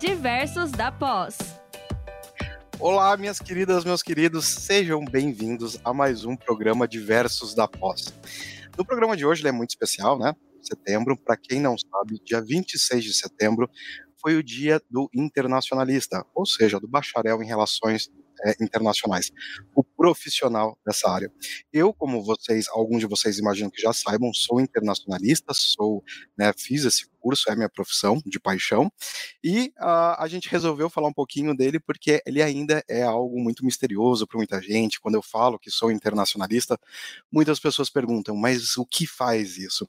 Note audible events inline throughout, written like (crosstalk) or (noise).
Diversos da Pós. Olá, minhas queridas, meus queridos, sejam bem-vindos a mais um programa Diversos da Pós. No programa de hoje ele é muito especial, né? Setembro, para quem não sabe, dia 26 de setembro foi o dia do internacionalista, ou seja, do bacharel em relações é, internacionais, o profissional dessa área. Eu, como vocês, alguns de vocês imaginam que já saibam, sou internacionalista, sou, né, fiz esse curso, é minha profissão de paixão, e uh, a gente resolveu falar um pouquinho dele porque ele ainda é algo muito misterioso para muita gente. Quando eu falo que sou internacionalista, muitas pessoas perguntam, mas o que faz isso?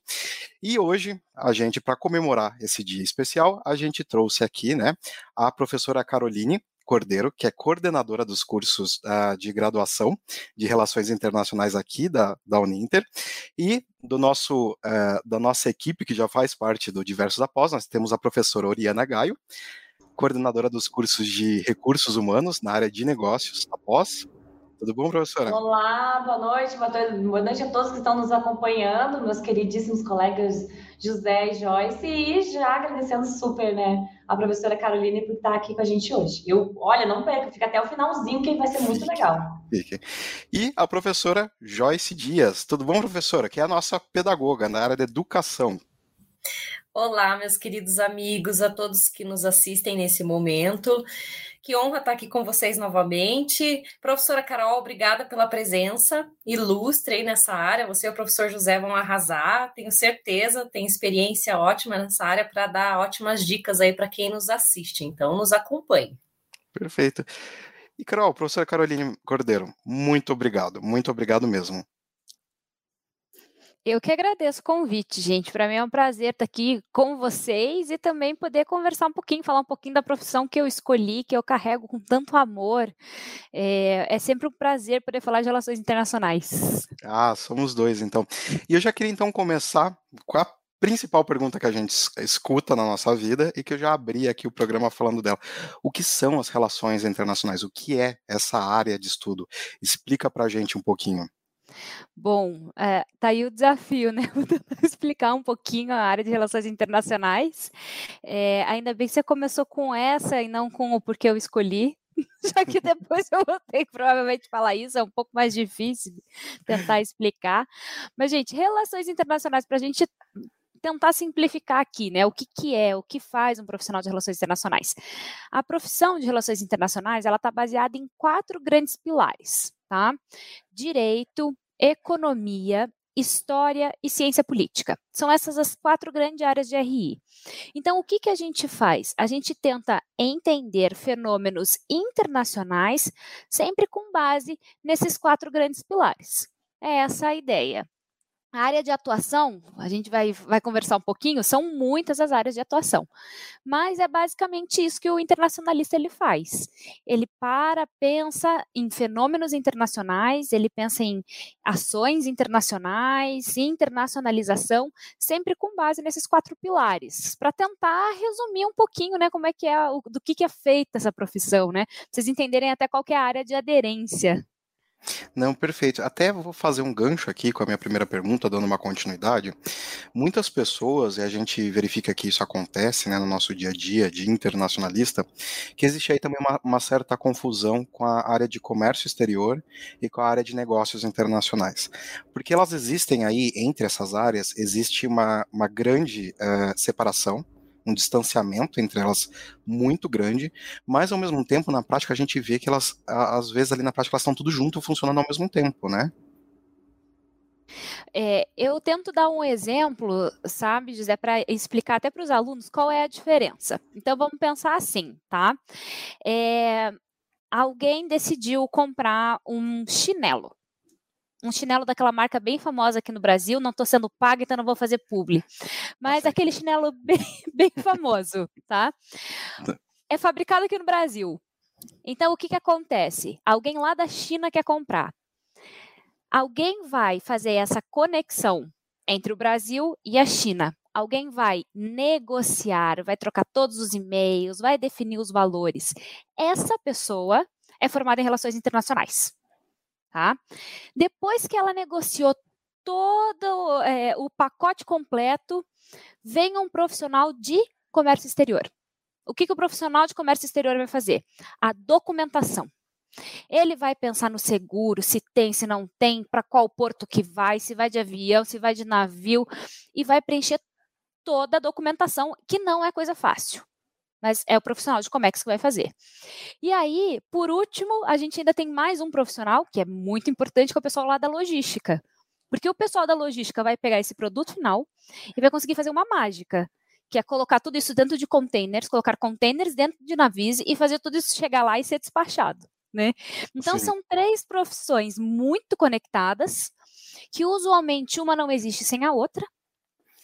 E hoje, a gente, para comemorar esse dia especial, a gente trouxe aqui, né, a professora Caroline, Cordeiro, que é coordenadora dos cursos uh, de graduação de Relações Internacionais aqui da, da Uninter, e do nosso, uh, da nossa equipe, que já faz parte do Diversos Após, nós temos a professora Oriana Gaio, coordenadora dos cursos de Recursos Humanos na área de Negócios após. Tudo bom, professora? Olá, boa noite, boa noite a todos que estão nos acompanhando, meus queridíssimos colegas José e Joyce, e já agradecendo super, né, a professora Caroline por estar aqui com a gente hoje. Eu, olha, não perca, fica até o finalzinho, que vai ser muito Fique. legal. Fique. E a professora Joyce Dias. Tudo bom, professora? Que é a nossa pedagoga na área de educação. Olá, meus queridos amigos, a todos que nos assistem nesse momento. Que honra estar aqui com vocês novamente. Professora Carol, obrigada pela presença ilustre nessa área. Você e o professor José vão arrasar, tenho certeza, tem experiência ótima nessa área para dar ótimas dicas aí para quem nos assiste. Então, nos acompanhe. Perfeito. E, Carol, professora Caroline Cordeiro, muito obrigado, muito obrigado mesmo. Eu que agradeço o convite, gente. Para mim é um prazer estar aqui com vocês e também poder conversar um pouquinho, falar um pouquinho da profissão que eu escolhi, que eu carrego com tanto amor. É, é sempre um prazer poder falar de relações internacionais. Ah, somos dois, então. E eu já queria então começar com a principal pergunta que a gente escuta na nossa vida e que eu já abri aqui o programa falando dela. O que são as relações internacionais? O que é essa área de estudo? Explica para a gente um pouquinho. Bom, é, tá aí o desafio, né? (laughs) Vou tentar explicar um pouquinho a área de relações internacionais. É, ainda bem que você começou com essa e não com o porquê eu escolhi, (laughs) já que (laughs) depois eu vou ter que provavelmente falar isso, é um pouco mais difícil tentar explicar. Mas, gente, relações internacionais, para a gente tentar simplificar aqui, né? O que, que é, o que faz um profissional de relações internacionais? A profissão de relações internacionais, ela está baseada em quatro grandes pilares, tá? Direito, economia, história e ciência política. São essas as quatro grandes áreas de RI. Então, o que, que a gente faz? A gente tenta entender fenômenos internacionais sempre com base nesses quatro grandes pilares. É essa a ideia. A área de atuação, a gente vai, vai conversar um pouquinho, são muitas as áreas de atuação, mas é basicamente isso que o internacionalista ele faz. Ele para, pensa em fenômenos internacionais, ele pensa em ações internacionais, internacionalização, sempre com base nesses quatro pilares, para tentar resumir um pouquinho, né, como é que é, do que, que é feita essa profissão, né, pra vocês entenderem até qual é a área de aderência não, perfeito. Até vou fazer um gancho aqui com a minha primeira pergunta, dando uma continuidade. Muitas pessoas, e a gente verifica que isso acontece né, no nosso dia a dia de internacionalista, que existe aí também uma, uma certa confusão com a área de comércio exterior e com a área de negócios internacionais. Porque elas existem aí, entre essas áreas, existe uma, uma grande uh, separação um distanciamento entre elas muito grande, mas ao mesmo tempo, na prática, a gente vê que elas, às vezes, ali na prática, elas estão tudo junto, funcionando ao mesmo tempo, né? É, eu tento dar um exemplo, sabe, José, para explicar até para os alunos qual é a diferença. Então, vamos pensar assim, tá? É, alguém decidiu comprar um chinelo um chinelo daquela marca bem famosa aqui no Brasil, não estou sendo paga, então não vou fazer publi. Mas aquele chinelo (laughs) bem, bem famoso, tá? tá? É fabricado aqui no Brasil. Então, o que, que acontece? Alguém lá da China quer comprar. Alguém vai fazer essa conexão entre o Brasil e a China. Alguém vai negociar, vai trocar todos os e-mails, vai definir os valores. Essa pessoa é formada em relações internacionais tá? Depois que ela negociou todo é, o pacote completo, vem um profissional de comércio exterior. o que, que o profissional de comércio exterior vai fazer? A documentação. Ele vai pensar no seguro, se tem, se não tem, para qual porto que vai, se vai de avião, se vai de navio, e vai preencher toda a documentação, que não é coisa fácil. Mas é o profissional de Comex que vai fazer. E aí, por último, a gente ainda tem mais um profissional, que é muito importante, que é o pessoal lá da logística. Porque o pessoal da logística vai pegar esse produto final e vai conseguir fazer uma mágica, que é colocar tudo isso dentro de containers, colocar containers dentro de navios e fazer tudo isso chegar lá e ser despachado. Né? Então, Sim. são três profissões muito conectadas, que usualmente uma não existe sem a outra,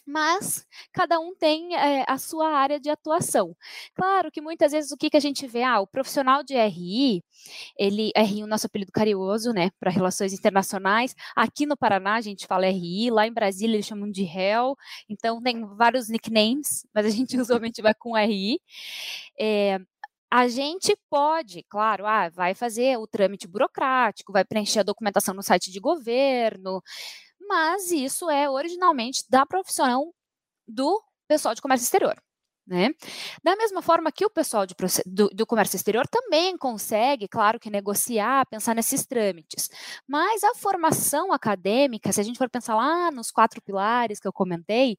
mas cada um tem é, a sua área de atuação. Claro que muitas vezes o que, que a gente vê, ah, o profissional de RI, ele, RI, o nosso apelido carinhoso, né, para relações internacionais, aqui no Paraná a gente fala RI, lá em Brasília eles chamam de REL, então tem vários nicknames, mas a gente (laughs) usualmente vai com RI. É, a gente pode, claro, ah, vai fazer o trâmite burocrático, vai preencher a documentação no site de governo, mas isso é originalmente da profissão do pessoal de comércio exterior. Né? Da mesma forma que o pessoal de, do, do, comércio exterior também consegue, claro que negociar, pensar nesses trâmites, mas a formação acadêmica, se a gente for pensar lá nos quatro pilares que eu comentei,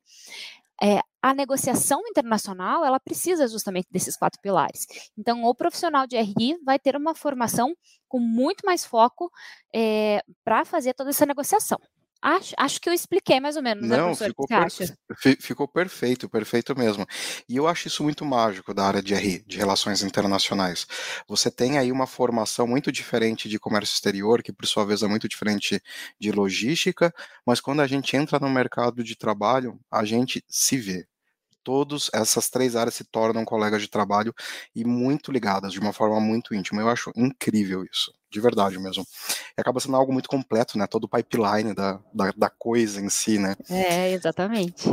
é, a negociação internacional ela precisa justamente desses quatro pilares. Então, o profissional de RI vai ter uma formação com muito mais foco é, para fazer toda essa negociação. Acho, acho que eu expliquei mais ou menos, né, Não, ficou, per ficou perfeito, perfeito mesmo. E eu acho isso muito mágico da área de RI, de relações internacionais. Você tem aí uma formação muito diferente de comércio exterior, que por sua vez é muito diferente de logística, mas quando a gente entra no mercado de trabalho, a gente se vê todas essas três áreas se tornam colegas de trabalho e muito ligadas de uma forma muito íntima. Eu acho incrível isso, de verdade mesmo. E acaba sendo algo muito completo, né? Todo o pipeline da, da, da coisa em si, né? É, exatamente.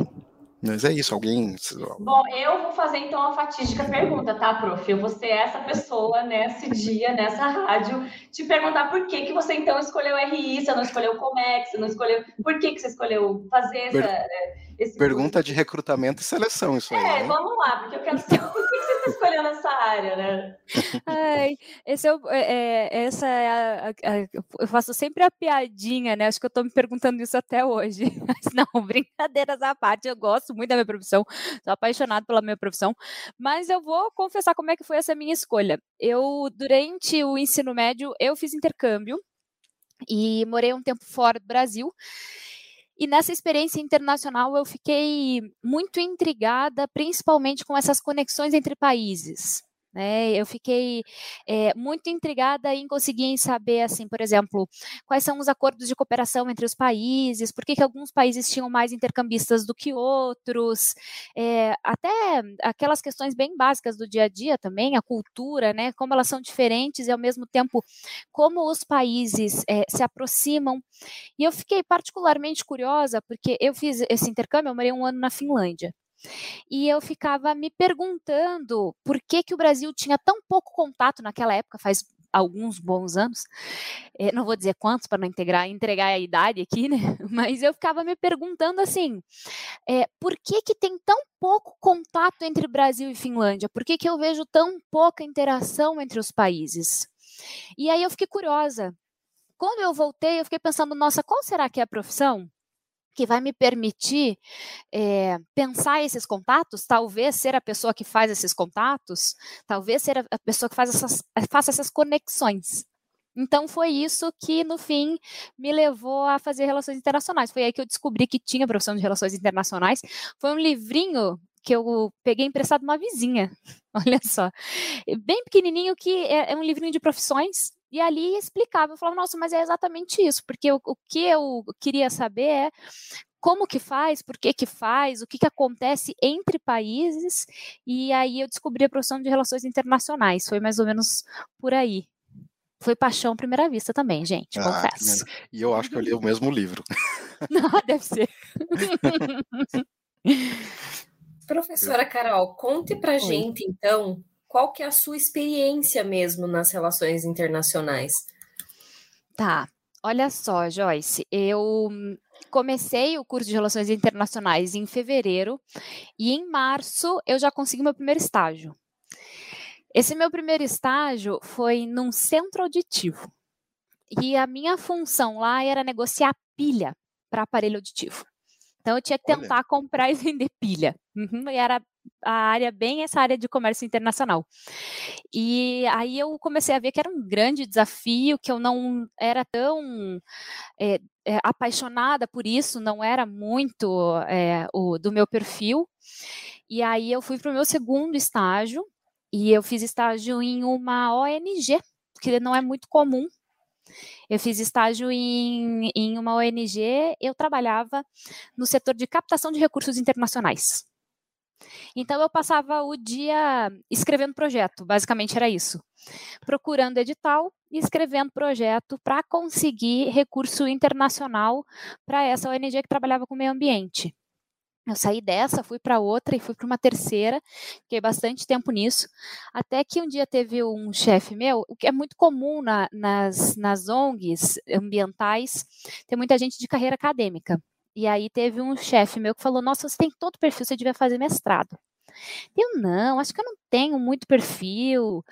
Mas é isso, alguém. Bom, eu vou fazer então a fatídica pergunta, tá, prof? Eu vou ser essa pessoa nesse dia, nessa rádio, te perguntar por que, que você então escolheu RI, você não escolheu Comex, você não escolheu. Por que, que você escolheu fazer essa. Per... Né, esse Pergunta de recrutamento e seleção, isso aí. É, né? vamos lá, porque eu quero saber (laughs) você está escolhendo essa área, né? Ai, esse é, é, é, essa é a, a, Eu faço sempre a piadinha, né? Acho que eu estou me perguntando isso até hoje. (laughs) Mas não, (laughs) brincadeiras à parte, eu gosto muito da minha profissão, sou apaixonado pela minha profissão, mas eu vou confessar como é que foi essa minha escolha. Eu, durante o ensino médio, eu fiz intercâmbio e morei um tempo fora do Brasil. E nessa experiência internacional eu fiquei muito intrigada, principalmente com essas conexões entre países. Né? Eu fiquei é, muito intrigada em conseguir saber, assim, por exemplo, quais são os acordos de cooperação entre os países, por que, que alguns países tinham mais intercambistas do que outros, é, até aquelas questões bem básicas do dia a dia também, a cultura, né? Como elas são diferentes e ao mesmo tempo como os países é, se aproximam. E eu fiquei particularmente curiosa porque eu fiz esse intercâmbio, eu morei um ano na Finlândia. E eu ficava me perguntando por que, que o Brasil tinha tão pouco contato naquela época, faz alguns bons anos, eh, não vou dizer quantos para não integrar, entregar a idade aqui, né? (laughs) Mas eu ficava me perguntando assim, é, por que que tem tão pouco contato entre Brasil e Finlândia? Por que que eu vejo tão pouca interação entre os países? E aí eu fiquei curiosa. Quando eu voltei, eu fiquei pensando, nossa, qual será que é a profissão que vai me permitir é, pensar esses contatos, talvez ser a pessoa que faz esses contatos, talvez ser a, pessoa que faz essas, faça essas conexões. Então foi isso que, no fim, me levou a fazer relações internacionais. Foi aí que eu descobri que tinha profissão de relações internacionais. Foi um livrinho que eu peguei emprestado de uma vizinha. (laughs) Olha só. Bem pequenininho, que é, é um livrinho de profissões. E ali explicava, eu falava, nossa, mas é exatamente isso, porque o, o que eu queria saber é como que faz, por que que faz, o que que acontece entre países, e aí eu descobri a profissão de relações internacionais, foi mais ou menos por aí. Foi paixão à primeira vista também, gente, ah, confesso. E eu acho que eu li o mesmo livro. (laughs) Não, deve ser. (laughs) Professora Carol, conte pra Oi. gente, então, qual que é a sua experiência mesmo nas relações internacionais? Tá. Olha só, Joyce, eu comecei o curso de Relações Internacionais em fevereiro e em março eu já consegui meu primeiro estágio. Esse meu primeiro estágio foi num centro auditivo. E a minha função lá era negociar pilha para aparelho auditivo. Então eu tinha que tentar Olha. comprar (laughs) e vender pilha. Uhum, e era a área bem essa área de comércio internacional. E aí eu comecei a ver que era um grande desafio, que eu não era tão é, é, apaixonada por isso, não era muito é, o do meu perfil. E aí eu fui para o meu segundo estágio e eu fiz estágio em uma ONG, que não é muito comum eu fiz estágio em, em uma ONG, eu trabalhava no setor de captação de recursos internacionais. Então eu passava o dia escrevendo projeto, basicamente era isso. Procurando edital e escrevendo projeto para conseguir recurso internacional para essa ONG que trabalhava com meio ambiente. Eu saí dessa, fui para outra e fui para uma terceira, fiquei bastante tempo nisso, até que um dia teve um chefe meu, o que é muito comum na, nas, nas ONGs ambientais, tem muita gente de carreira acadêmica. E aí teve um chefe meu que falou: Nossa, você tem todo perfil, você devia fazer mestrado. Eu não, acho que eu não tenho muito perfil,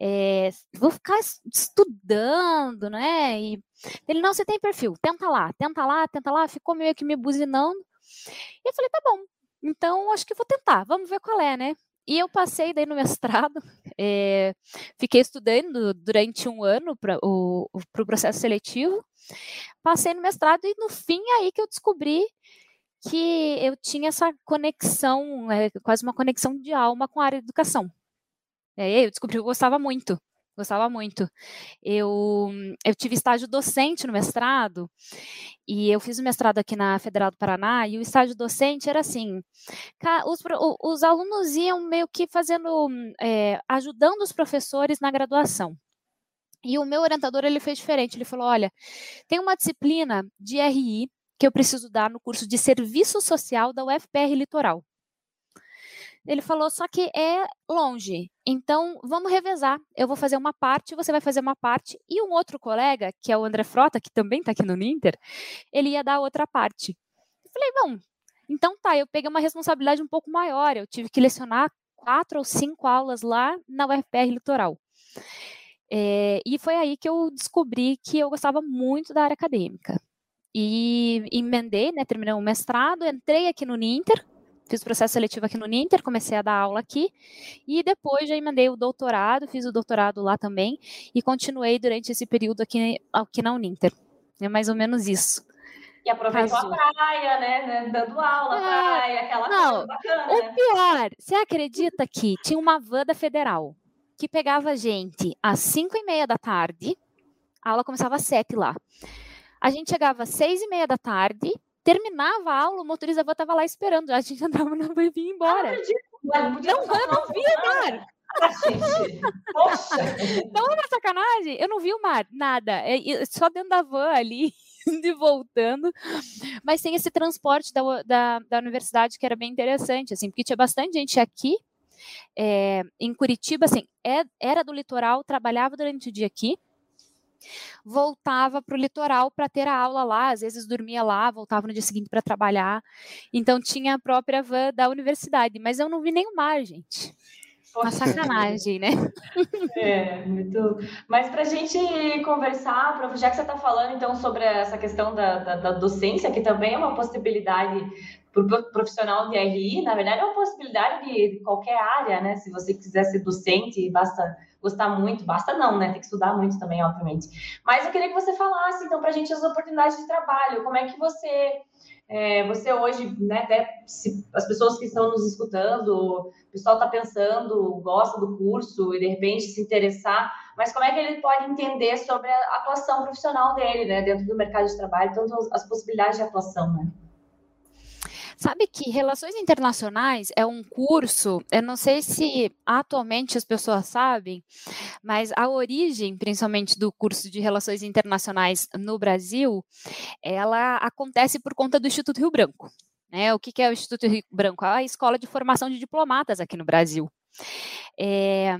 é, vou ficar estudando, né? E ele, não, você tem perfil, tenta lá, tenta lá, tenta lá, ficou meio que me buzinando. E eu falei, tá bom, então acho que vou tentar, vamos ver qual é, né? E eu passei daí no mestrado, é, (laughs) fiquei estudando durante um ano para o pro processo seletivo, passei no mestrado e no fim aí que eu descobri que eu tinha essa conexão, é, quase uma conexão de alma com a área de educação. aí eu descobri que eu gostava muito gostava muito. Eu, eu tive estágio docente no mestrado, e eu fiz o mestrado aqui na Federal do Paraná, e o estágio docente era assim: os, os alunos iam meio que fazendo, é, ajudando os professores na graduação. E o meu orientador ele fez diferente. Ele falou: olha, tem uma disciplina de RI que eu preciso dar no curso de Serviço Social da UFPR Litoral. Ele falou, só que é longe. Então, vamos revezar. Eu vou fazer uma parte, você vai fazer uma parte. E um outro colega, que é o André Frota, que também está aqui no Ninter, ele ia dar outra parte. Eu falei, bom, então tá, eu peguei uma responsabilidade um pouco maior. Eu tive que lecionar quatro ou cinco aulas lá na UFPR Litoral. É, e foi aí que eu descobri que eu gostava muito da área acadêmica. E emendei, né, terminei o mestrado, entrei aqui no Ninter, fiz o processo seletivo aqui no Ninter, comecei a dar aula aqui, e depois já emendei o doutorado, fiz o doutorado lá também, e continuei durante esse período aqui, aqui na Uninter. É mais ou menos isso. E aproveitou a praia, né, né? Dando aula, é, praia, aquela não, coisa bacana. O né? pior, você acredita que tinha uma van da federal que pegava a gente às 5 e meia da tarde, a aula começava às 7 lá. A gente chegava às 6 e meia da tarde, terminava a aula, o motorista da van estava lá esperando. A gente (laughs) entrava na van e vinha embora. Ah, não, eu não via o mar. Ah, Poxa! Não é sacanagem, eu não vi o mar, nada. É, só dentro da van ali, (laughs) e voltando. Mas tem esse transporte da, da, da universidade que era bem interessante, assim, porque tinha bastante gente aqui. É, em Curitiba, assim, é, era do litoral, trabalhava durante o dia aqui, voltava para o litoral para ter a aula lá, às vezes dormia lá, voltava no dia seguinte para trabalhar. Então tinha a própria van da universidade, mas eu não vi nem o mar, gente. Uma sacanagem, né? (laughs) É, muito. Mas para a gente conversar, prof, já que você está falando então sobre essa questão da, da, da, docência, que também é uma possibilidade para o profissional de RI, na verdade é uma possibilidade de, de qualquer área, né? Se você quiser ser docente, basta gostar muito, basta não, né? Tem que estudar muito também, obviamente. Mas eu queria que você falasse, então, para a gente as oportunidades de trabalho. Como é que você, é, você hoje, né, até se as pessoas que estão nos escutando, o pessoal está pensando, gosta do curso e de repente se interessar, mas como é que ele pode entender sobre a atuação profissional dele, né, dentro do mercado de trabalho, tanto as possibilidades de atuação, né? Sabe que Relações Internacionais é um curso, eu não sei se atualmente as pessoas sabem, mas a origem, principalmente do curso de Relações Internacionais no Brasil, ela acontece por conta do Instituto Rio Branco. Né? O que, é o Instituto Rio Branco? A escola de formação de diplomatas aqui no Brasil. É,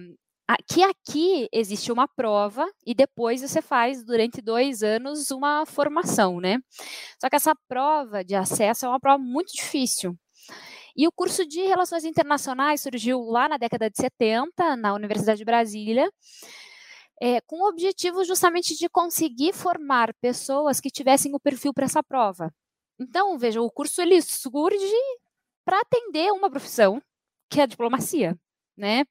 que aqui existe uma prova e depois você faz durante dois anos uma formação, né? Só que essa prova de acesso é uma prova muito difícil. E o curso de Relações Internacionais surgiu lá na década de 70, na Universidade de Brasília, é, com o objetivo justamente de conseguir formar pessoas que tivessem o perfil para essa prova. Então, veja, o curso ele surge para atender uma profissão, que é a diplomacia. Né?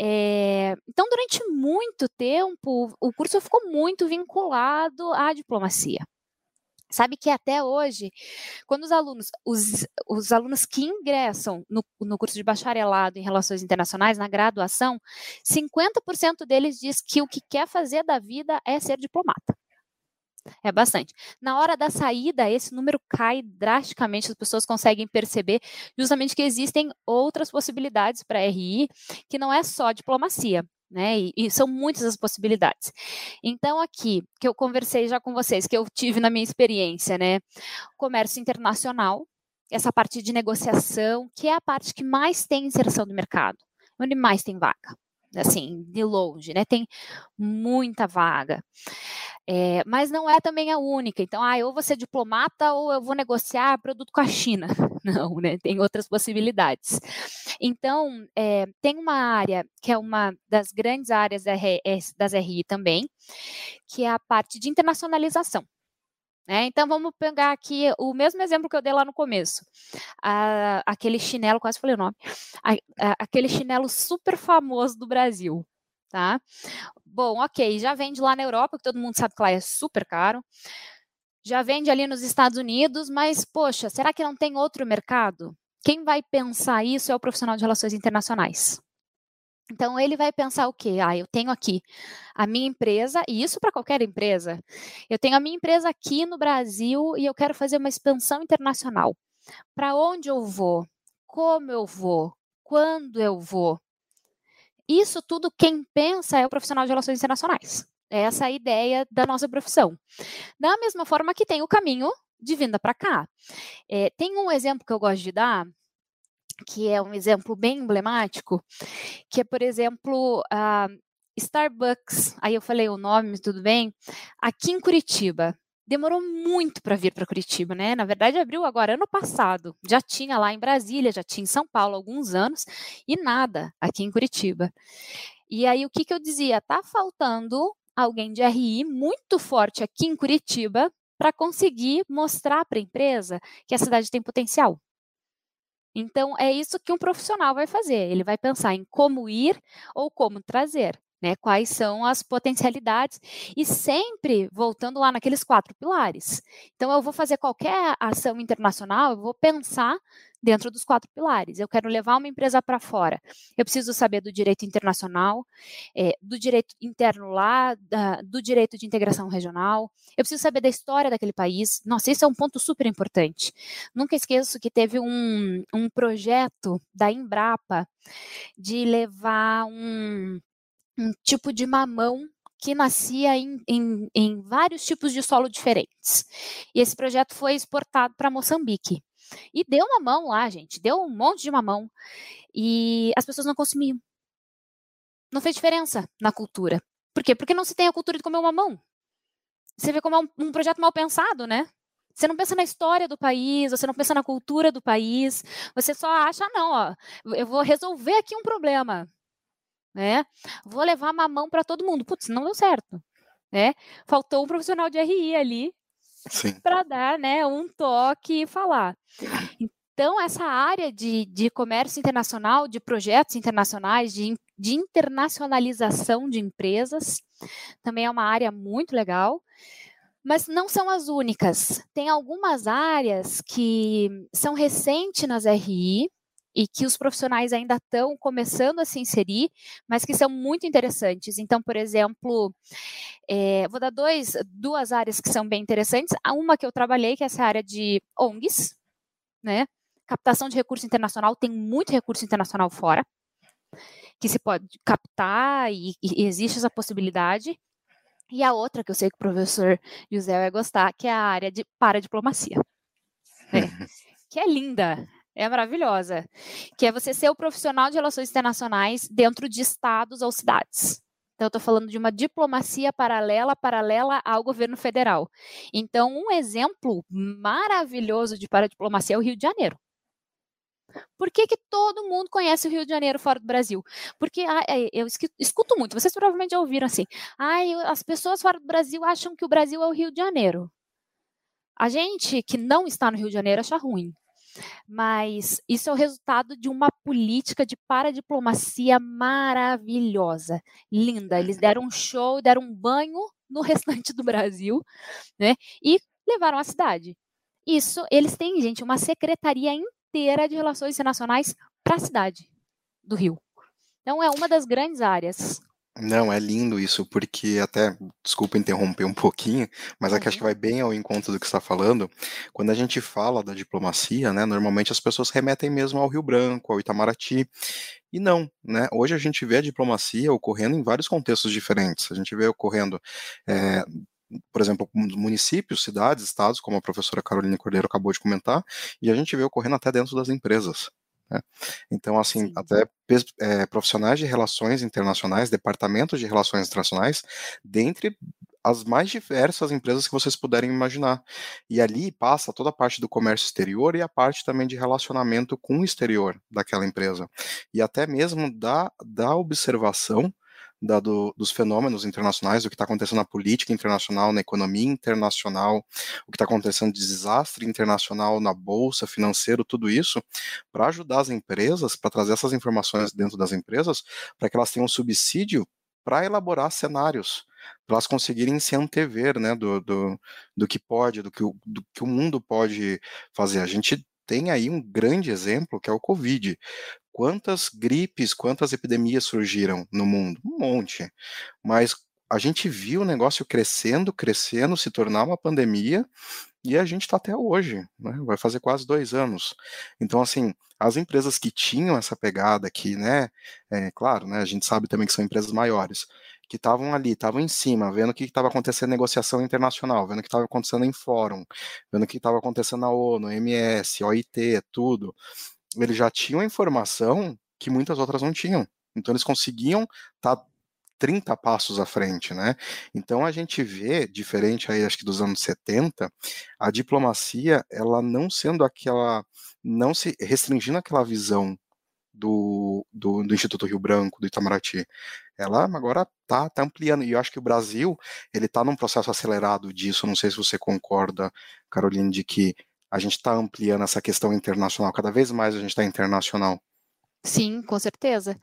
É, então, durante muito tempo, o curso ficou muito vinculado à diplomacia. Sabe que até hoje, quando os alunos, os, os alunos que ingressam no, no curso de bacharelado em relações internacionais, na graduação, 50% deles diz que o que quer fazer da vida é ser diplomata. É bastante. Na hora da saída, esse número cai drasticamente, as pessoas conseguem perceber justamente que existem outras possibilidades para a RI, que não é só diplomacia né? E, e, são muitas as possibilidades. Então, aqui, que eu conversei já com vocês, que eu tive na minha experiência, né? Comércio internacional, essa parte de negociação, que é a parte que mais tem inserção do mercado, onde mais tem vaga, assim, de longe, né? Tem muita vaga. É, mas não é também a única. Então, ah, eu vou ser diplomata ou eu vou negociar produto com a China. (laughs) Não, né? Tem outras possibilidades. Então, é, tem uma área que é uma das grandes áreas das RI também, que é a parte de internacionalização. É, então, vamos pegar aqui o mesmo exemplo que eu dei lá no começo. A, aquele chinelo, quase falei o nome, aquele chinelo super famoso do Brasil, tá? Bom, ok, já vende lá na Europa, que todo mundo sabe que lá é super caro. Já vende ali nos Estados Unidos, mas, poxa, será que não tem outro mercado? Quem vai pensar isso é o profissional de relações internacionais. Então, ele vai pensar o quê? Ah, eu tenho aqui a minha empresa, e isso para qualquer empresa. Eu tenho a minha empresa aqui no Brasil e eu quero fazer uma expansão internacional. Para onde eu vou? Como eu vou? Quando eu vou? Isso tudo quem pensa é o profissional de relações internacionais. Essa é a ideia da nossa profissão. Da mesma forma que tem o caminho de vinda para cá. É, tem um exemplo que eu gosto de dar, que é um exemplo bem emblemático, que é, por exemplo, a Starbucks. Aí eu falei o nome, tudo bem? Aqui em Curitiba demorou muito para vir para Curitiba, né? Na verdade, abriu agora ano passado. Já tinha lá em Brasília, já tinha em São Paulo alguns anos e nada aqui em Curitiba. E aí o que, que eu dizia? Tá faltando alguém de RI muito forte aqui em Curitiba para conseguir mostrar para a empresa que a cidade tem potencial. Então, é isso que um profissional vai fazer. Ele vai pensar em como ir ou como trazer né? Quais são as potencialidades e sempre voltando lá naqueles quatro pilares. Então, eu vou fazer qualquer ação internacional, eu vou pensar dentro dos quatro pilares. Eu quero levar uma empresa para fora. Eu preciso saber do direito internacional, é, do direito interno lá, da, do direito de integração regional. Eu preciso saber da história daquele país. Nossa, isso é um ponto super importante. Nunca esqueço que teve um, um projeto da Embrapa de levar um um tipo de mamão que nascia em, em, em, vários tipos de solo diferentes. E esse projeto foi exportado para Moçambique. E deu mamão lá, gente, deu um monte de mamão. E as pessoas não consumiam. Não fez diferença na cultura. Por quê? Porque não se tem a cultura de comer mamão. Você vê como é um, um projeto mal pensado, né? Você não pensa na história do país, você não pensa na cultura do país, você só acha, não, ó, eu vou resolver aqui um problema né? Vou levar mamão para todo mundo. Putz, não deu certo, né? Faltou um profissional de RI ali para dar, né, um toque e falar. Então, essa área de, de comércio internacional, de projetos internacionais, de, de internacionalização de empresas, também é uma área muito legal mas não são as únicas. Tem algumas áreas que são recentes nas RI, e que os profissionais ainda estão começando a se inserir, mas que são muito interessantes. Então, por exemplo, é, vou dar dois, duas áreas que são bem interessantes. Uma que eu trabalhei, que é essa área de ONGs, né? Captação de recurso internacional, tem muito recurso internacional fora, que se pode captar e, e existe essa possibilidade. E a outra que eu sei que o professor José vai gostar, que é a área de paradiplomacia. É, (laughs) que é linda, é maravilhosa, que é você ser o profissional de relações internacionais dentro de estados ou cidades. Então, eu estou falando de uma diplomacia paralela, paralela ao governo federal. Então, um exemplo maravilhoso de paradiplomacia é o Rio de Janeiro. Por que, que todo mundo conhece o Rio de Janeiro fora do Brasil? Porque ah, eu escuto muito, vocês provavelmente já ouviram assim, ai, as pessoas fora do Brasil acham que o Brasil é o Rio de Janeiro. A gente que não está no Rio de Janeiro acha ruim. Mas isso é o resultado de uma política de paradiplomacia maravilhosa, linda. (laughs) Eles deram um show, deram um banho no restante do Brasil, né? E levaram a cidade. Isso, eles têm, gente, uma secretaria inteira de relações internacionais para a cidade do Rio. Então é uma das grandes áreas. Não, é lindo isso, porque até, desculpa interromper um pouquinho, mas aqui acho que vai bem ao encontro do que você está falando. Quando a gente fala da diplomacia, né, normalmente as pessoas remetem mesmo ao Rio Branco, ao Itamaraty, e não, né? Hoje a gente vê a diplomacia ocorrendo em vários contextos diferentes. A gente vê ocorrendo é, por exemplo, municípios, cidades, estados, como a professora Carolina Cordeiro acabou de comentar, e a gente vê ocorrendo até dentro das empresas. Né? Então, assim, Sim. até é, profissionais de relações internacionais, departamentos de relações internacionais, dentre as mais diversas empresas que vocês puderem imaginar. E ali passa toda a parte do comércio exterior e a parte também de relacionamento com o exterior daquela empresa. E até mesmo da, da observação da, do, dos fenômenos internacionais, do que está acontecendo na política internacional, na economia internacional, o que está acontecendo de desastre internacional na bolsa, financeiro, tudo isso, para ajudar as empresas, para trazer essas informações dentro das empresas, para que elas tenham subsídio para elaborar cenários, para elas conseguirem se antever né, do, do, do que pode, do que, o, do que o mundo pode fazer. A gente tem aí um grande exemplo que é o Covid. Quantas gripes, quantas epidemias surgiram no mundo? Um monte. Mas a gente viu o negócio crescendo, crescendo, se tornar uma pandemia, e a gente está até hoje, né? vai fazer quase dois anos. Então, assim, as empresas que tinham essa pegada aqui, né, é, claro, né, a gente sabe também que são empresas maiores, que estavam ali, estavam em cima, vendo o que estava acontecendo em negociação internacional, vendo o que estava acontecendo em fórum, vendo o que estava acontecendo na ONU, MS, OIT, tudo eles já tinham a informação que muitas outras não tinham. Então eles conseguiam estar tá 30 passos à frente, né? Então a gente vê, diferente aí, acho que dos anos 70, a diplomacia, ela não sendo aquela, não se restringindo aquela visão do, do, do, Instituto Rio Branco, do Itamaraty. Ela agora está tá ampliando, e eu acho que o Brasil, ele está num processo acelerado disso, não sei se você concorda, Caroline, de que a gente está ampliando essa questão internacional, cada vez mais a gente está internacional. Sim, com certeza.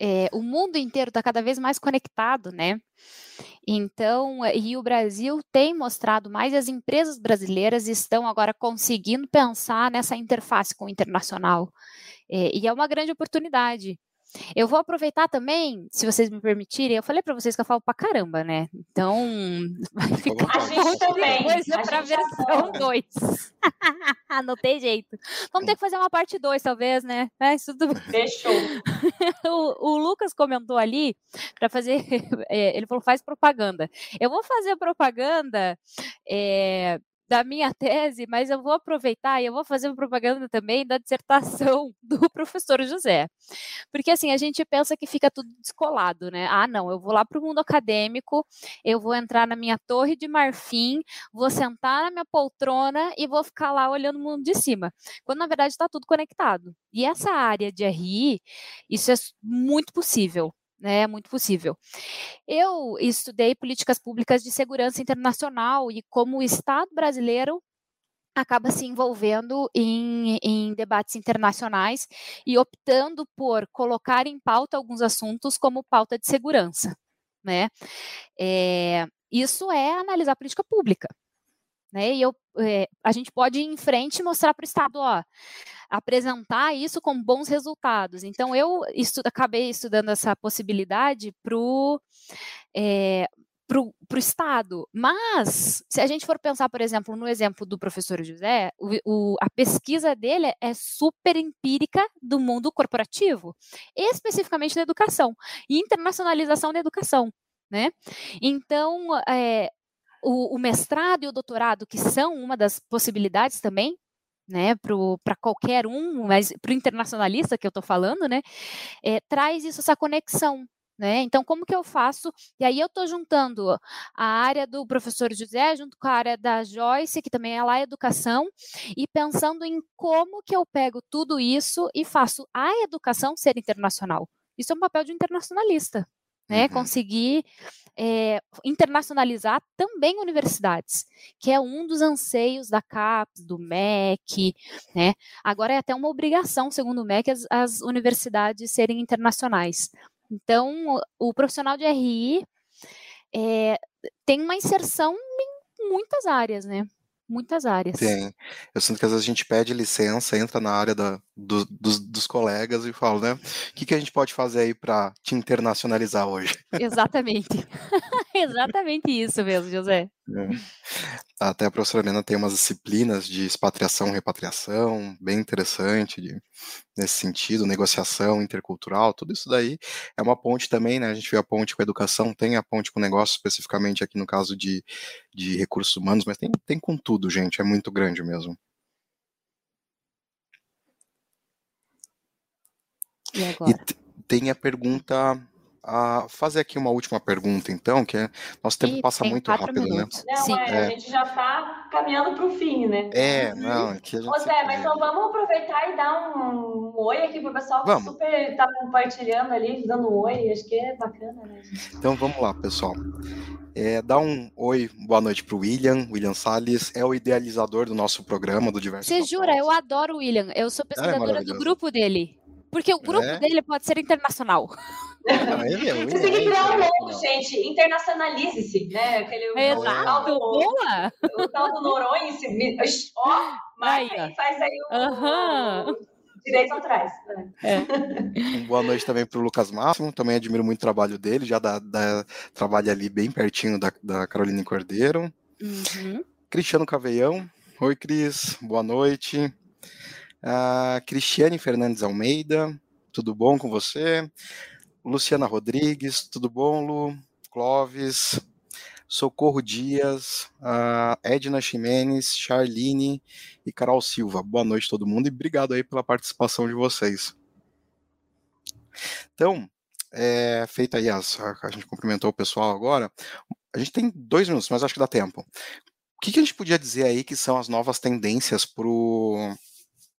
É, o mundo inteiro está cada vez mais conectado, né? Então, eh, e o Brasil tem mostrado mais, as empresas brasileiras estão agora conseguindo pensar nessa interface com o internacional. É, e é uma grande oportunidade. Eu vou aproveitar também, se vocês me permitirem, eu falei para vocês que eu falo pra caramba, né? Então, (laughs) vai ficar (laughs) a gente também. coisa para versão 2. (laughs) Não tem jeito. Vamos ter que fazer uma parte 2, talvez, né? É, isso tudo... Fechou. o, o, Lucas comentou ali para fazer. É, ele falou: faz propaganda. Eu vou fazer propaganda. É, da minha tese, mas eu vou aproveitar e eu vou fazer uma propaganda também da dissertação (laughs) do professor José. Porque assim, a gente pensa que fica tudo descolado, né? Ah, não, eu vou lá para o mundo acadêmico, eu vou entrar na minha torre de marfim, vou sentar na minha poltrona e vou ficar lá olhando o mundo de cima. Quando na verdade está tudo conectado. E essa área de RI, isso é muito possível né? É muito possível. Eu estudei políticas públicas de segurança internacional e como o Estado brasileiro acaba se envolvendo em, em, debates internacionais e optando por colocar em pauta alguns assuntos como pauta de segurança, né? É, isso é analisar política pública, né? E eu, é, a gente pode ir em frente e mostrar para o Estado, ó, apresentar isso com bons resultados. Então, eu estu acabei estudando essa possibilidade para o é, pro, pro Estado. Mas, se a gente for pensar, por exemplo, no exemplo do professor José, o, o, a pesquisa dele é super empírica do mundo corporativo, especificamente da educação, e internacionalização da educação. Né? Então, é, o, o, mestrado e o doutorado, que são uma das possibilidades também, né, para qualquer um, mas para o internacionalista que eu estou falando, né, é, traz isso, essa conexão. Né? Então, como que eu faço? E aí eu estou juntando a área do professor José junto com a área da Joyce, que também é lá educação, e pensando em como que eu pego tudo isso e faço a educação ser internacional. Isso é um papel de internacionalista, né? Uhum. Conseguir é, internacionalizar também universidades, que é um dos anseios da CAPES, do MEC, né? Agora é até uma obrigação, segundo o MEC, as, as universidades serem internacionais. Então, o profissional de RI é, tem uma inserção em muitas áreas, né? Muitas áreas. Tem. Eu sinto que às vezes a gente pede licença, entra na área da, do, dos, dos, colegas e fala, né? O que, que a gente pode fazer aí para te internacionalizar hoje? Exatamente. (laughs) (laughs) Exatamente isso mesmo, José. É. Até a professora Helena tem umas disciplinas de expatriação, repatriação, bem interessante de, nesse sentido, negociação intercultural, tudo isso daí é uma ponte também, né? A gente vê a ponte com a educação, tem a ponte com o negócio, especificamente aqui no caso de, de recursos humanos, mas tem, tem com tudo, gente, é muito grande mesmo. E agora? E tem a pergunta a fazer aqui uma última pergunta, então, que é, nosso tempo e passa muito rápido, né? minutos. né? Não, Sim. É, é. a gente já está caminhando para o fim, né? É, não, aqui a gente... Ô Zé, mas então vamos aproveitar e dar um, um oi aqui para o pessoal que vamos. super está compartilhando ali, dando um oi, acho que é bacana, né, gente? Então vamos lá, pessoal. É, dá um oi, boa noite para o William. William Salles é o idealizador do nosso programa, do Diverso. Você jura? Eu adoro o William. Eu sou é pesquisadora é do grupo dele. Porque o grupo é? dele pode ser internacional. É, Você tem que criar um novo, gente. Internacionalize-se, né? Aquele, Exato. O tal do, Boa. o tal do Noronha. Ó, marca aí, faz aí o, uhum. direito atrás. Né? É. (laughs) boa noite também para o Lucas Máximo. Também admiro muito o trabalho dele. Já dá, dá trabalho ali bem pertinho da, da Carolina Cordeiro. Uhum. Cristiano Caveião. Oi, Cris. Boa noite. Uh, Cristiane Fernandes Almeida, tudo bom com você? Luciana Rodrigues, tudo bom, Lu? Clóvis, Socorro Dias, uh, Edna Ximenes, Charline e Carol Silva. Boa noite todo mundo e obrigado aí pela participação de vocês. Então, é, feita aí as, a gente cumprimentou o pessoal agora. A gente tem dois minutos, mas acho que dá tempo. O que, que a gente podia dizer aí que são as novas tendências para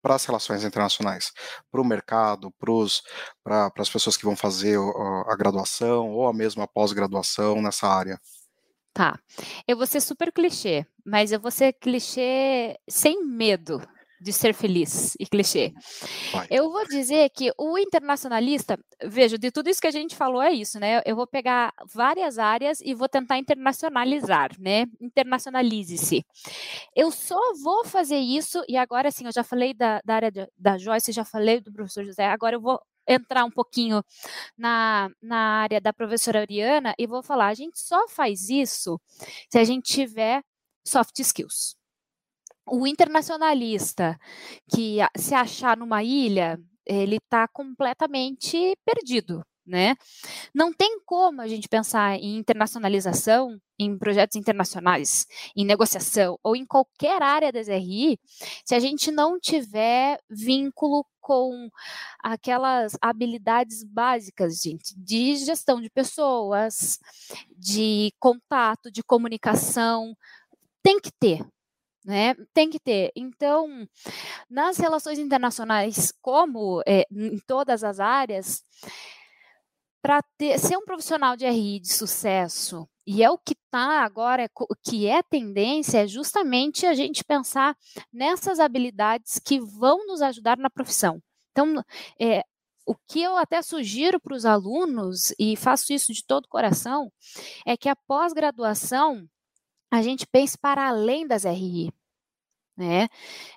para as relações internacionais, para o mercado, para as pessoas que vão fazer a graduação ou a mesma pós-graduação nessa área? Tá. Eu vou ser super clichê, mas eu vou ser clichê sem medo, de ser feliz e clichê. Vai. Eu vou dizer que o internacionalista, veja, de tudo isso que a gente falou é isso, né? Eu vou pegar várias áreas e vou tentar internacionalizar, né? Internacionalize-se. Eu só vou fazer isso, e agora sim, eu já falei da, da área de, da Joyce, já falei do professor José, agora eu vou entrar um pouquinho na, na área da professora Ariana e vou falar, a gente só faz isso se a gente tiver soft skills o internacionalista que se achar numa ilha, ele está completamente perdido, né? Não tem como a gente pensar em internacionalização, em projetos internacionais, em negociação ou em qualquer área das RI, se a gente não tiver vínculo com aquelas habilidades básicas, gente, de gestão de pessoas, de contato, de comunicação, tem que ter, né? Tem que ter. Então, nas relações internacionais, como é, em todas as áreas, para ser um profissional de RI de sucesso, e é o que está agora, o que é tendência, é justamente a gente pensar nessas habilidades que vão nos ajudar na profissão. Então, é, o que eu até sugiro para os alunos, e faço isso de todo coração, é que a pós-graduação a gente pense para além das RI. Né?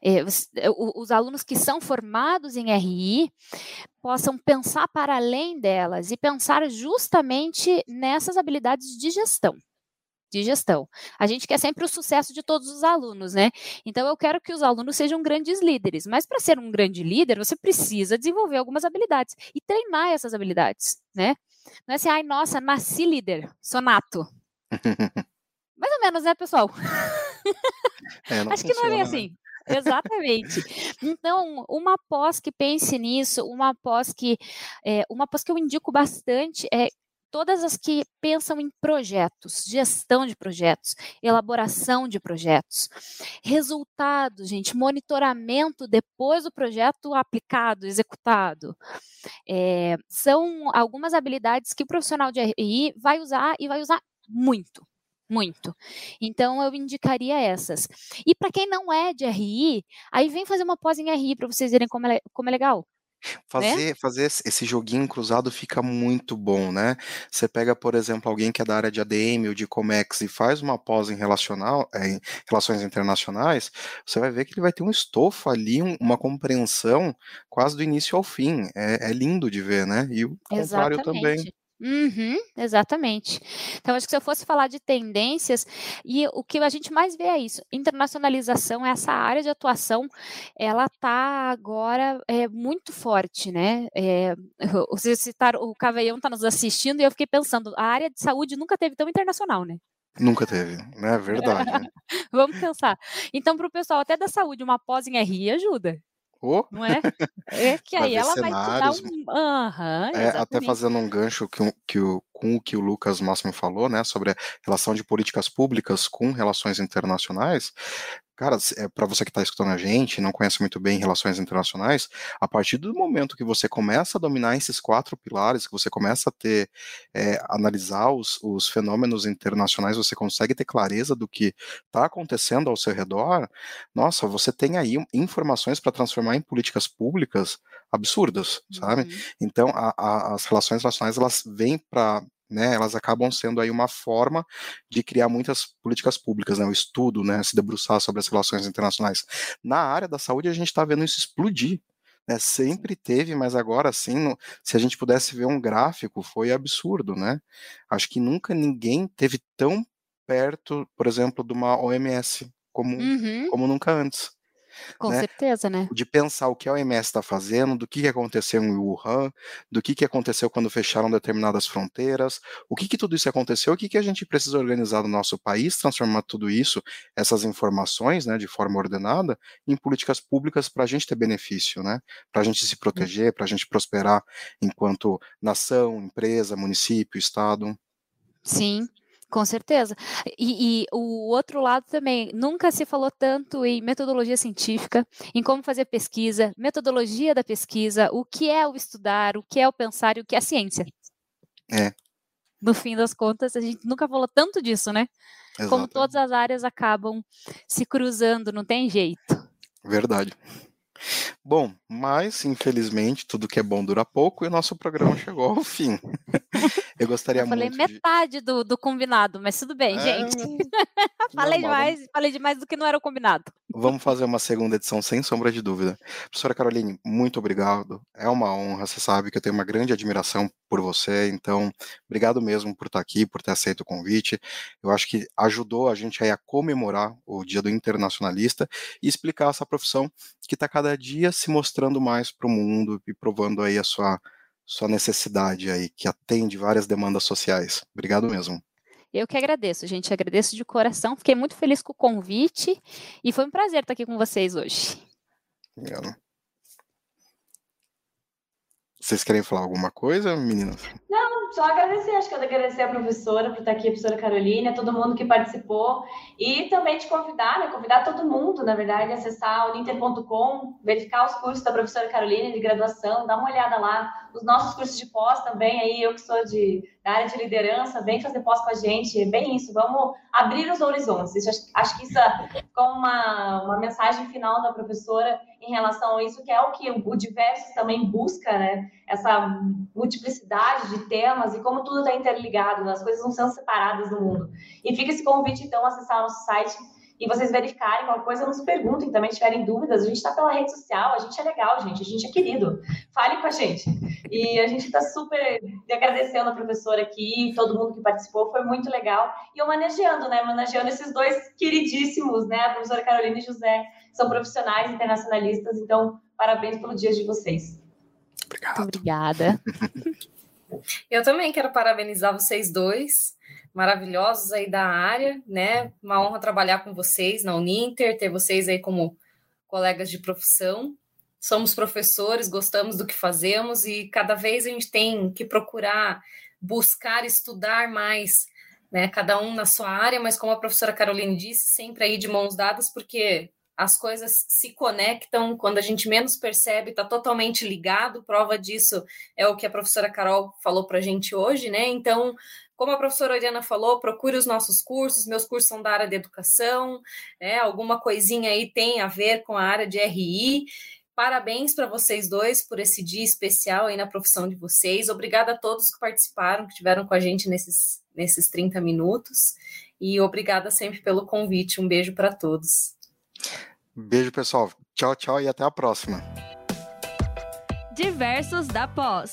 É, os, os, alunos que são formados em RI possam pensar para além delas e pensar justamente nessas habilidades de gestão. De gestão. A gente quer sempre o sucesso de todos os alunos, né? Então eu quero que os alunos sejam grandes líderes, mas para ser um grande líder, você precisa desenvolver algumas habilidades e treinar essas habilidades, né? Não é assim, ai, nossa, nasci líder, sou nato. (laughs) Mais ou menos, né, pessoal? (laughs) É, Acho que não é bem né? assim. Exatamente. Então, uma pós que pense nisso, uma pós que, é, uma pós que eu indico bastante é todas as que pensam em projetos, gestão de projetos, elaboração de projetos, resultados, gente, monitoramento depois do projeto aplicado, executado. É, são algumas habilidades que o profissional de RI vai usar e vai usar muito. Muito. Então, eu indicaria essas. E para quem não é de RI, aí vem fazer uma pós em RI para vocês verem como é, como é legal. Fazer, né? fazer esse joguinho cruzado fica muito bom, né? Você pega, por exemplo, alguém que é da área de ADM ou de Comex e faz uma pós em, relacional, é, em relações internacionais, você vai ver que ele vai ter um estofo ali, um, uma compreensão quase do início ao fim. É, é, lindo de ver, né? E o contrário Exatamente. também. Uhum, exatamente. Então, acho que se eu fosse falar de tendências, e o que a gente mais vê é isso, internacionalização, essa área de atuação, ela está agora é, muito forte, né? É, (laughs) vocês citaram, o Caveião está nos assistindo e eu fiquei pensando, a área de saúde nunca teve tão internacional, né? Nunca teve, né? É verdade. Né? (laughs) Vamos pensar. Então, para o pessoal até da saúde, uma pós em RI ajuda. Oh. Não é? É (laughs) que aí ela vai te dar um. Uhum, é, até fazendo um gancho que, que com o que o Lucas Máximo falou, né, sobre a relação de políticas públicas com relações internacionais, cara, é, para você que está escutando a gente, não conhece muito bem relações internacionais, a partir do momento que você começa a dominar esses quatro pilares, que você começa a ter, é, analisar os, os fenômenos internacionais, você consegue ter clareza do que está acontecendo ao seu redor, nossa, você tem aí informações para transformar em políticas públicas absurdas, sabe? Uhum. Então, a, a, as relações internacionais, elas vêm para né, elas acabam sendo aí uma forma de criar muitas políticas públicas, né, o estudo, né, se debruçar sobre as relações internacionais. Na área da saúde, a gente está vendo isso explodir. Né, sempre teve, mas agora sim, no, se a gente pudesse ver um gráfico, foi absurdo, né? Acho que nunca ninguém teve tão perto, por exemplo, de uma OMS como, uhum. como nunca antes. Com né? certeza, né? De pensar o que a OMS está fazendo, do que, que aconteceu em Wuhan, do que, que aconteceu quando fecharam determinadas fronteiras, o que, que tudo isso aconteceu, o que, que a gente precisa organizar no nosso país, transformar tudo isso, essas informações, né, de forma ordenada, em políticas públicas para a gente ter benefício, né? Para a gente se proteger, para a gente prosperar enquanto nação, empresa, município, estado. Sim. Com certeza. E, e, o outro lado também, nunca se falou tanto em metodologia científica, em como fazer pesquisa, metodologia da pesquisa, o que é o estudar, o que é o pensar e o que é a ciência. É. No fim das contas, a gente nunca falou tanto disso, né? Exatamente. Como todas as áreas acabam se cruzando, não tem jeito. Verdade. Bom, mas infelizmente tudo que é bom dura pouco e o nosso programa (laughs) chegou ao fim. (laughs) Eu gostaria eu falei muito. Falei metade de... do, do combinado, mas tudo bem, é... gente. (laughs) falei demais, vamos... falei demais do que não era o combinado. Vamos fazer uma segunda edição sem sombra de dúvida. Professora Caroline, muito obrigado. É uma honra, você sabe que eu tenho uma grande admiração por você, então obrigado mesmo por estar aqui, por ter aceito o convite. Eu acho que ajudou a gente a comemorar o Dia do Internacionalista e explicar essa profissão que está cada dia se mostrando mais para o mundo e provando aí a sua, sua necessidade aí, que atende várias demandas sociais. Obrigado mesmo. Eu que agradeço, gente. Agradeço de coração. Fiquei muito feliz com o convite e foi um prazer estar aqui com vocês hoje. Obrigado. Vocês querem falar alguma coisa, meninas? Não, só agradecer. Acho que eu agradecer a professora por estar aqui, a professora Carolina, todo mundo que participou. E também te convidar, né? Convidar todo mundo, na verdade, a acessar o ninter.com, verificar os cursos da professora Carolina de graduação, dar uma olhada lá. Os nossos cursos de pós também, aí eu que sou de, da área de liderança, vem fazer pós com a gente. É bem isso, vamos abrir os horizontes. Isso, acho, acho que isso é como uma, uma mensagem final da professora em relação a isso, que é o que o Diversos também busca, né? Essa multiplicidade de temas e como tudo está interligado, as coisas não são separadas no mundo. E fica esse convite, então, acessar o nosso site e vocês verificarem qualquer coisa, nos perguntem também, tiverem dúvidas. A gente está pela rede social, a gente é legal, gente, a gente é querido. Fale com a gente. E a gente está super agradecendo a professora aqui, todo mundo que participou, foi muito legal. E homenageando, né? Homenageando esses dois queridíssimos, né? A professora Carolina e José, são profissionais internacionalistas, então parabéns pelo dia de vocês. Obrigado. Muito obrigada. Eu também quero parabenizar vocês dois, maravilhosos aí da área, né? Uma honra trabalhar com vocês na Uninter, ter vocês aí como colegas de profissão. somos professores, gostamos do que fazemos e cada vez a gente tem que procurar buscar estudar mais, né? Cada um na sua área, mas como a professora Caroline disse, sempre aí de mãos dadas, porque as coisas se conectam quando a gente menos percebe, está totalmente ligado. Prova disso é o que a professora Carol falou para a gente hoje, né? Então, como a professora Oriana falou, procure os nossos cursos. Meus cursos são da área de educação, né? Alguma coisinha aí tem a ver com a área de RI. Parabéns para vocês dois por esse dia especial aí na profissão de vocês. Obrigada a todos que participaram, que estiveram com a gente nesses, nesses 30 minutos. E obrigada sempre pelo convite. Um beijo para todos. Beijo, pessoal. Tchau, tchau e até a próxima. Diversos da Pós.